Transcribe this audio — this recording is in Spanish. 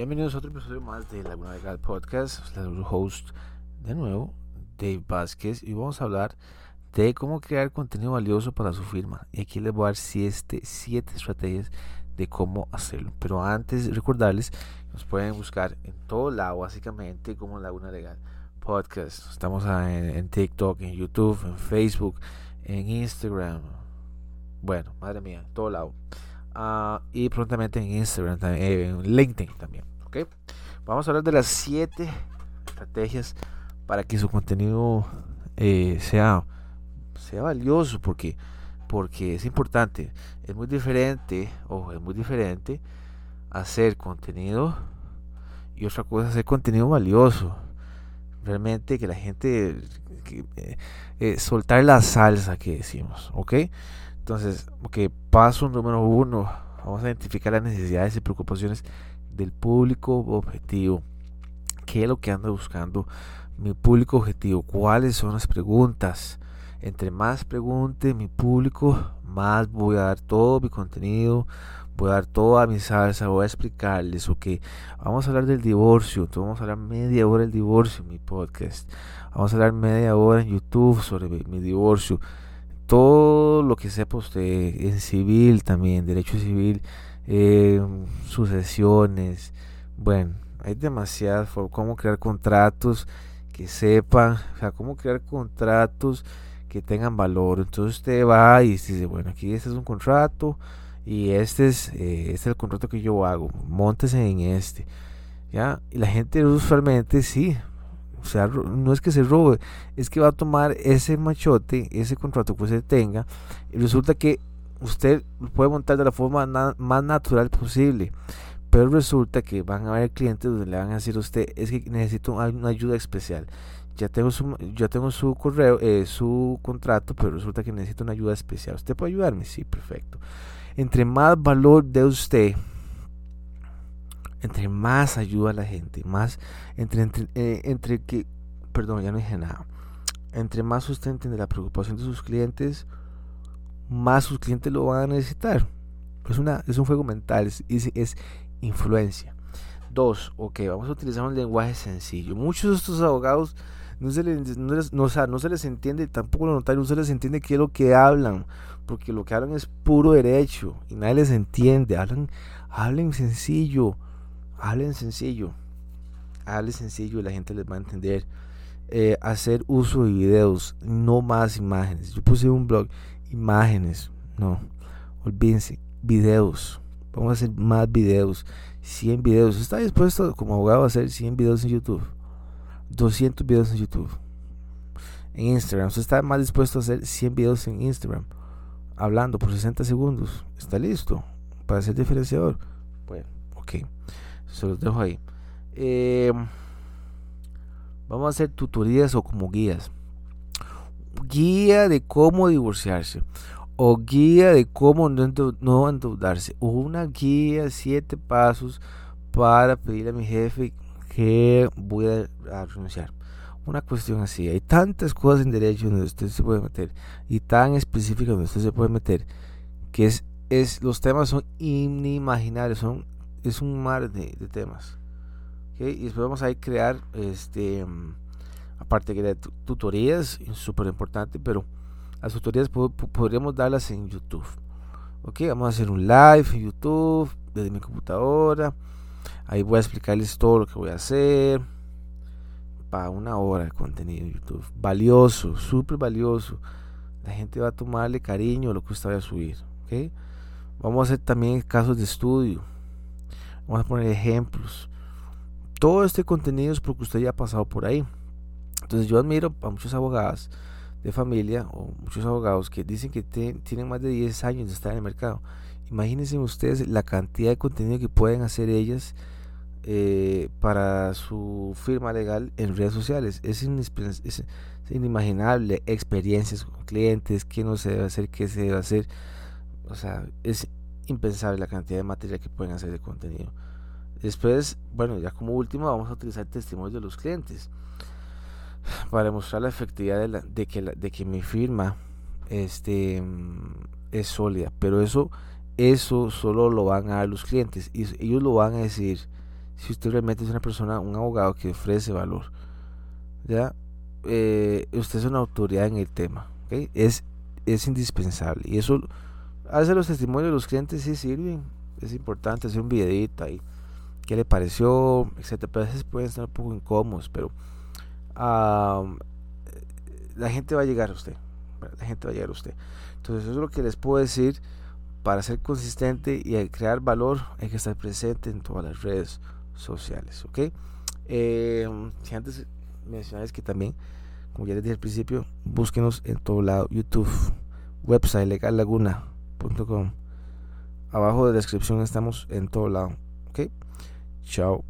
Bienvenidos a otro episodio más de Laguna Legal Podcast. Su host de nuevo, Dave Vázquez, y vamos a hablar de cómo crear contenido valioso para su firma. Y aquí les voy a dar siete, estrategias de cómo hacerlo. Pero antes recordarles, nos pueden buscar en todo lado, básicamente, como Laguna Legal Podcast. Estamos en, TikTok, en YouTube, en Facebook, en Instagram. Bueno, madre mía, todo lado. Ah, y prontamente en Instagram, también, eh, en LinkedIn también. Vamos a hablar de las 7 estrategias para que su contenido eh, sea, sea valioso, porque, porque es importante. Es muy diferente, o es muy diferente hacer contenido y otra cosa hacer contenido valioso. Realmente que la gente, eh, soltar la salsa que decimos, ¿ok? Entonces, ok, paso número uno, vamos a identificar las necesidades y preocupaciones del público objetivo. ¿Qué es lo que ando buscando mi público objetivo? ¿Cuáles son las preguntas? Entre más pregunte mi público, más voy a dar todo mi contenido, voy a dar toda mi salsa, voy a explicarles, ok, vamos a hablar del divorcio, vamos a hablar media hora del divorcio en mi podcast, vamos a hablar media hora en YouTube sobre mi divorcio todo lo que sepa usted en civil también, derecho civil, eh, sucesiones, bueno, hay demasiadas formas, cómo crear contratos que sepan, o sea, cómo crear contratos que tengan valor. Entonces usted va y dice, bueno, aquí este es un contrato y este es, eh, este es el contrato que yo hago, montese en este. ¿Ya? Y la gente usualmente sí, o sea, no es que se robe, es que va a tomar ese machote, ese contrato que usted tenga, y resulta que usted puede montar de la forma más natural posible. Pero resulta que van a haber clientes donde le van a decir a usted, es que necesito una ayuda especial. Ya tengo su, ya tengo su correo, eh, su contrato, pero resulta que necesito una ayuda especial. ¿Usted puede ayudarme? Sí, perfecto. Entre más valor de usted, entre más ayuda a la gente, más entre, entre, eh, entre que, perdón, ya no dije nada, entre más usted entiende la preocupación de sus clientes, más sus clientes lo van a necesitar. Es, una, es un juego mental, es, es, influencia. Dos, ok, vamos a utilizar un lenguaje sencillo. Muchos de estos abogados no se les, no, no, no se les entiende, tampoco los notarios no se les entiende qué es lo que hablan, porque lo que hablan es puro derecho y nadie les entiende. Hablan, hablen sencillo hablen sencillo, hablen sencillo y la gente les va a entender. Eh, hacer uso de videos, no más imágenes. Yo puse un blog, imágenes, no, olvídense, videos. Vamos a hacer más videos, 100 videos. ¿Está dispuesto como abogado a hacer 100 videos en YouTube? 200 videos en YouTube. En Instagram, ¿usted está más dispuesto a hacer 100 videos en Instagram? Hablando por 60 segundos. ¿Está listo? Para ser diferenciador. Bueno, ok. Se los dejo ahí. Eh, vamos a hacer tutorías o como guías. Guía de cómo divorciarse. O guía de cómo no endeudarse. Una guía, siete pasos para pedirle a mi jefe que voy a, renunciar. Una cuestión así. Hay tantas cosas en derecho donde usted se puede meter. Y tan específicas donde usted se puede meter. Que es, es los temas son inimaginables. Son es un mar de, temas. Y después vamos a crear, este, aparte que de tutorías, súper importante, pero las tutorías podríamos darlas en YouTube. Ok, vamos a hacer un live en YouTube desde mi computadora. Ahí voy a explicarles todo lo que voy a hacer. Para una hora de contenido en YouTube. Valioso, súper valioso. La gente va a tomarle cariño a lo que usted vaya a subir. ¿okay? Vamos a hacer también casos de estudio. Vamos a poner ejemplos. Todo este contenido es porque usted ya ha pasado por ahí. Entonces yo admiro a muchos abogados de familia o muchos abogados que dicen que tienen más de 10 años de estar en el mercado. Imagínense ustedes la cantidad de contenido que pueden hacer ellas eh, para su firma legal en redes sociales. Es, es, inimaginable experiencias con clientes, qué no se debe hacer, qué se debe hacer. O sea, es impensable la cantidad de material que pueden hacer de contenido. Después, bueno, ya como último vamos a utilizar testimonios de los clientes para demostrar la efectividad de, que, de que mi firma este, es sólida. Pero eso, eso solo lo van a dar los clientes y ellos lo van a decir si usted realmente es una persona, un abogado que ofrece valor. ¿Ya? Eh, usted es una autoridad en el tema. Es, es indispensable. Y eso hace los testimonios de los clientes sí sirven. Es importante hacer un videito ahí. ¿Qué le pareció? Etcétera. Pero a veces pueden estar un poco incómodos, pero la gente va a llegar a usted. La gente va a llegar a usted. Entonces, eso es lo que les puedo decir. Para ser consistente y crear valor, hay que estar presente en todas las redes sociales. ¿Ok? Eh, si antes mencionáis que también, como ya les dije al principio, búsquenos en todo lado: YouTube, website legallaguna.com. Abajo de la descripción estamos en todo lado. ¿Ok? Chao.